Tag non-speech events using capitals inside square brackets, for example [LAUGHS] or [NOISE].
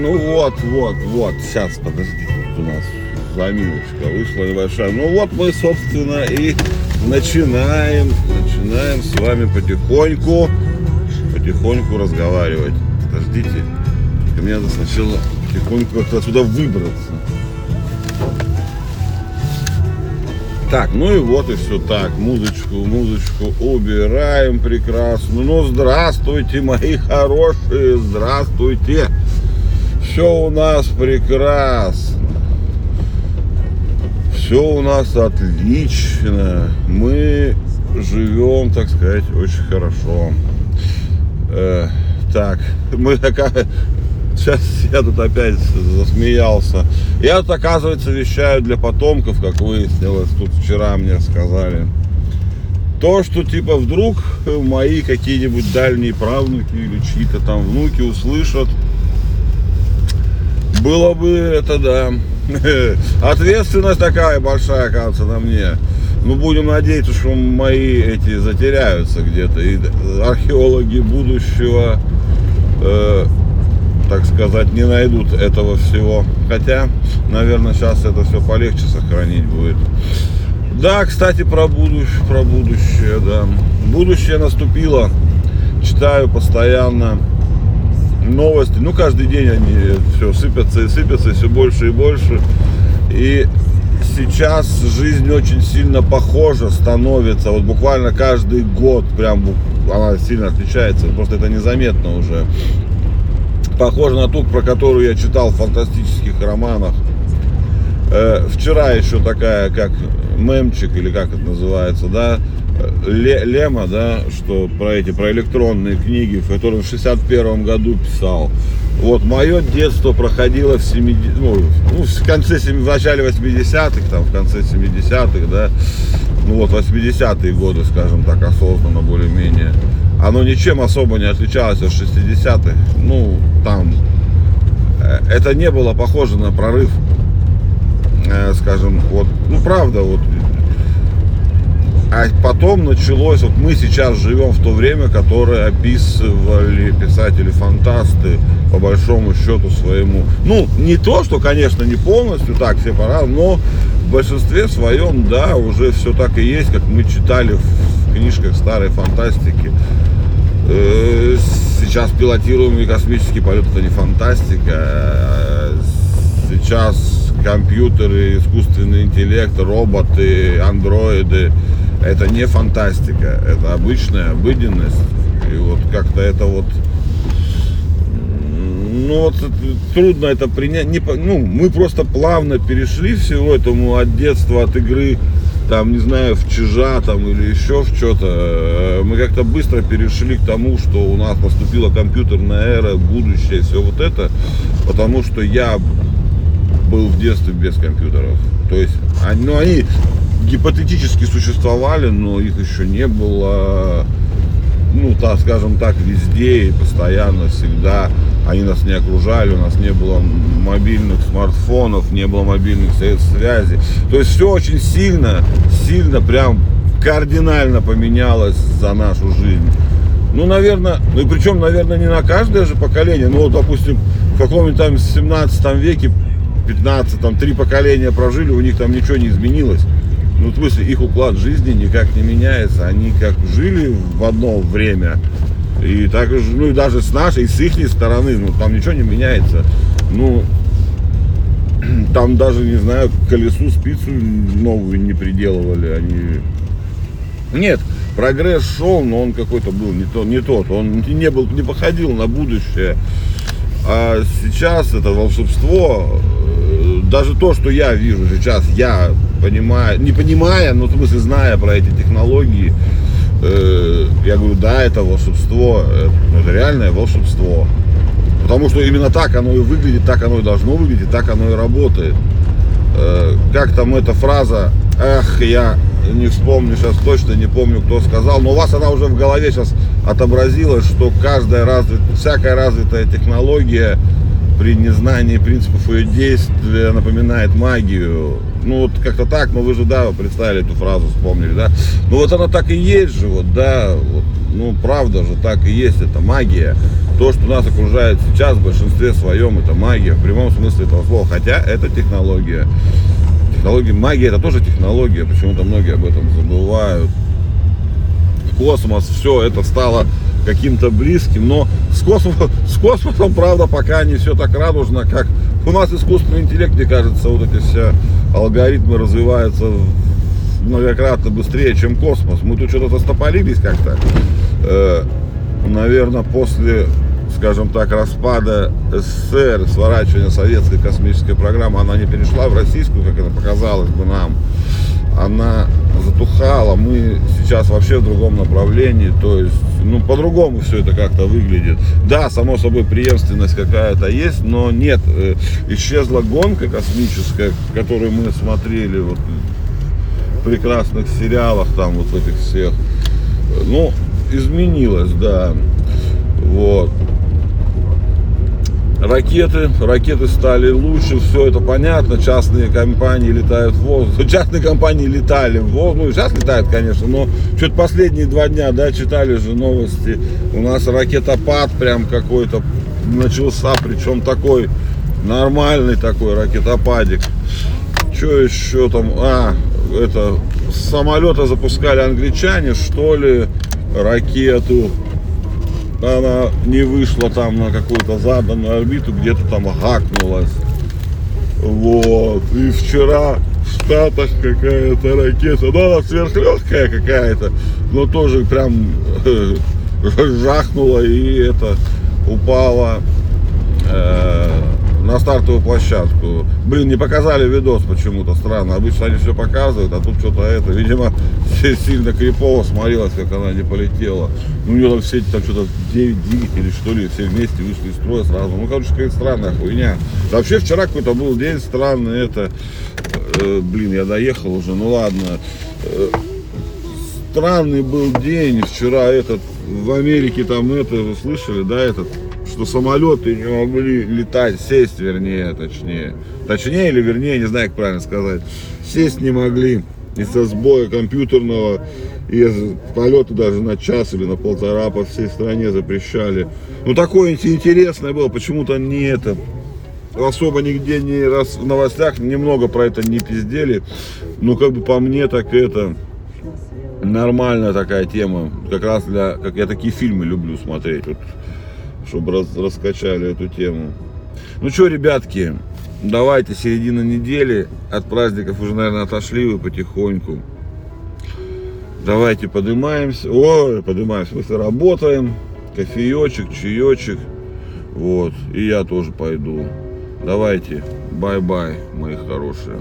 Ну вот, вот, вот. Сейчас, подождите, у нас заминочка вышла небольшая. Ну вот мы, собственно, и начинаем, начинаем с вами потихоньку, потихоньку разговаривать. Подождите, мне надо сначала потихоньку как-то отсюда выбраться. Так, ну и вот и все так. Музычку, музычку убираем прекрасно. Ну, здравствуйте, мои хорошие, здравствуйте. Все у нас прекрасно. Все у нас отлично. Мы живем, так сказать, очень хорошо. Э, так, мы такая Сейчас я тут опять засмеялся. Я тут, оказывается, вещаю для потомков, как выяснилось, тут вчера мне сказали. То, что типа вдруг мои какие-нибудь дальние правнуки или чьи-то там внуки услышат, было бы это да. [LAUGHS] Ответственность такая большая, кажется, на мне. Ну, будем надеяться, что мои эти затеряются где-то. И археологи будущего э, так сказать, не найдут этого всего. Хотя, наверное, сейчас это все полегче сохранить будет. Да, кстати, про будущее, про будущее, да. Будущее наступило. Читаю постоянно новости. Ну, каждый день они все сыпятся и сыпятся, все больше и больше. И сейчас жизнь очень сильно похожа становится. Вот буквально каждый год прям она сильно отличается. Просто это незаметно уже похожа на ту, про которую я читал в фантастических романах. Э, вчера еще такая, как мемчик, или как это называется, да, Лема, да, что про эти, про электронные книги, в котором в 61 году писал. Вот мое детство проходило в 70, ну, ну, в конце, в начале 80-х, там, в конце 70-х, да, ну вот 80-е годы, скажем так, осознанно более-менее оно ничем особо не отличалось от 60-х. Ну, там, э, это не было похоже на прорыв, э, скажем, вот, ну, правда, вот, а потом началось, вот мы сейчас живем в то время, которое описывали писатели-фантасты по большому счету своему. Ну, не то, что, конечно, не полностью так, все пора, но в большинстве своем, да, уже все так и есть, как мы читали в книжках старой фантастики. Э, сейчас пилотируемый космический полет это не фантастика. Сейчас компьютеры, искусственный интеллект, роботы, андроиды это не фантастика, это обычная обыденность. И вот как-то это вот ну вот трудно это принять. Не, ну, мы просто плавно перешли всего этому от детства, от игры там, не знаю, в чижа там или еще в что-то, э, мы как-то быстро перешли к тому, что у нас наступила компьютерная эра, будущее, все вот это, потому что я был в детстве без компьютеров. То есть, они, ну, они гипотетически существовали, но их еще не было, ну, так, скажем так, везде и постоянно, всегда они нас не окружали, у нас не было мобильных смартфонов, не было мобильных средств связи. То есть все очень сильно, сильно прям кардинально поменялось за нашу жизнь. Ну, наверное, ну и причем, наверное, не на каждое же поколение. Ну, вот, допустим, в каком-нибудь там 17 веке, 15, там, три поколения прожили, у них там ничего не изменилось. Ну, в смысле, их уклад жизни никак не меняется. Они как жили в одно время, и так, ну и даже с нашей, с их стороны, ну там ничего не меняется. Ну, [CLEARS THROAT] там даже, не знаю, колесу, спицу новую не приделывали. Они... Нет, прогресс шел, но он какой-то был не, то, не тот. Он не, был, не походил на будущее. А сейчас это волшебство, э, даже то, что я вижу сейчас, я понимаю, не понимая, но в смысле зная про эти технологии, Э, я говорю, да, это волшебство, э, это реальное волшебство. Потому что именно так оно и выглядит, так оно и должно выглядеть, так оно и работает. Э, как там эта фраза, эх, я не вспомню сейчас точно, не помню, кто сказал, но у вас она уже в голове сейчас отобразилась, что каждая развит, всякая развитая технология при незнании принципов ее действия напоминает магию. Ну вот как-то так, но вы же, да, представили эту фразу, вспомнили, да. Ну вот она так и есть же, вот, да, вот. ну правда же так и есть, это магия. То, что нас окружает сейчас в большинстве своем, это магия, в прямом смысле этого слова. Хотя это технология. Технология, магия это тоже технология, почему-то многие об этом забывают. Космос, все это стало каким-то близким, но с космосом, с космосом, правда, пока не все так радужно, как у нас искусственный интеллект, мне кажется, вот эти все алгоритмы развиваются многократно быстрее, чем космос. Мы тут что-то застополились как-то. Э, наверное, после, скажем так, распада СССР, сворачивания советской космической программы, она не перешла в российскую, как это показалось бы нам. Она затухала, мы сейчас вообще в другом направлении, то есть, ну, по-другому все это как-то выглядит. Да, само собой, преемственность какая-то есть, но нет, э, исчезла гонка космическая, которую мы смотрели вот в прекрасных сериалах, там вот этих всех. Ну, изменилось, да. Вот. Ракеты, ракеты стали лучше, все это понятно, частные компании летают в воздух, [LAUGHS] частные компании летали в воздух, ну сейчас летают, конечно, но что-то последние два дня, да, читали же новости, у нас ракетопад прям какой-то начался, причем такой нормальный такой ракетопадик. Что еще там, а, это, самолета запускали англичане, что ли, ракету, она не вышла там на какую-то заданную орбиту, где-то там гакнулась. Вот. И вчера в Штатах какая-то ракета, ну она сверхлегкая какая-то, но тоже прям э, [LAUGHS] жахнула и это упала э, на стартовую площадку. Блин, не показали видос почему-то странно. Обычно они все показывают, а тут что-то это, видимо, сильно крипово смотрелось, как она не полетела. Ну, у нее там все там что-то 9 двигателей, что ли, все вместе вышли из строя сразу. Ну, короче, какая-то странная хуйня. Вообще вчера какой-то был день странный, это, э, блин, я доехал уже, ну ладно. Э, странный был день вчера этот, в Америке там это, вы слышали, да, этот что самолеты не могли летать, сесть вернее, точнее. Точнее или вернее, не знаю, как правильно сказать. Сесть не могли из-за сбоя компьютерного. И полеты даже на час или на полтора по всей стране запрещали. Ну такое интересное было, почему-то не это особо нигде не раз в новостях немного про это не пиздели. Но как бы по мне так это нормальная такая тема. Как раз для, как я такие фильмы люблю смотреть. Вот чтобы раз, раскачали эту тему. Ну что, ребятки, давайте середина недели. От праздников уже, наверное, отошли вы потихоньку. Давайте поднимаемся. Ой, поднимаемся, мы работаем. Кофеечек, чаечек. Вот. И я тоже пойду. Давайте. Bye-bye, мои хорошие.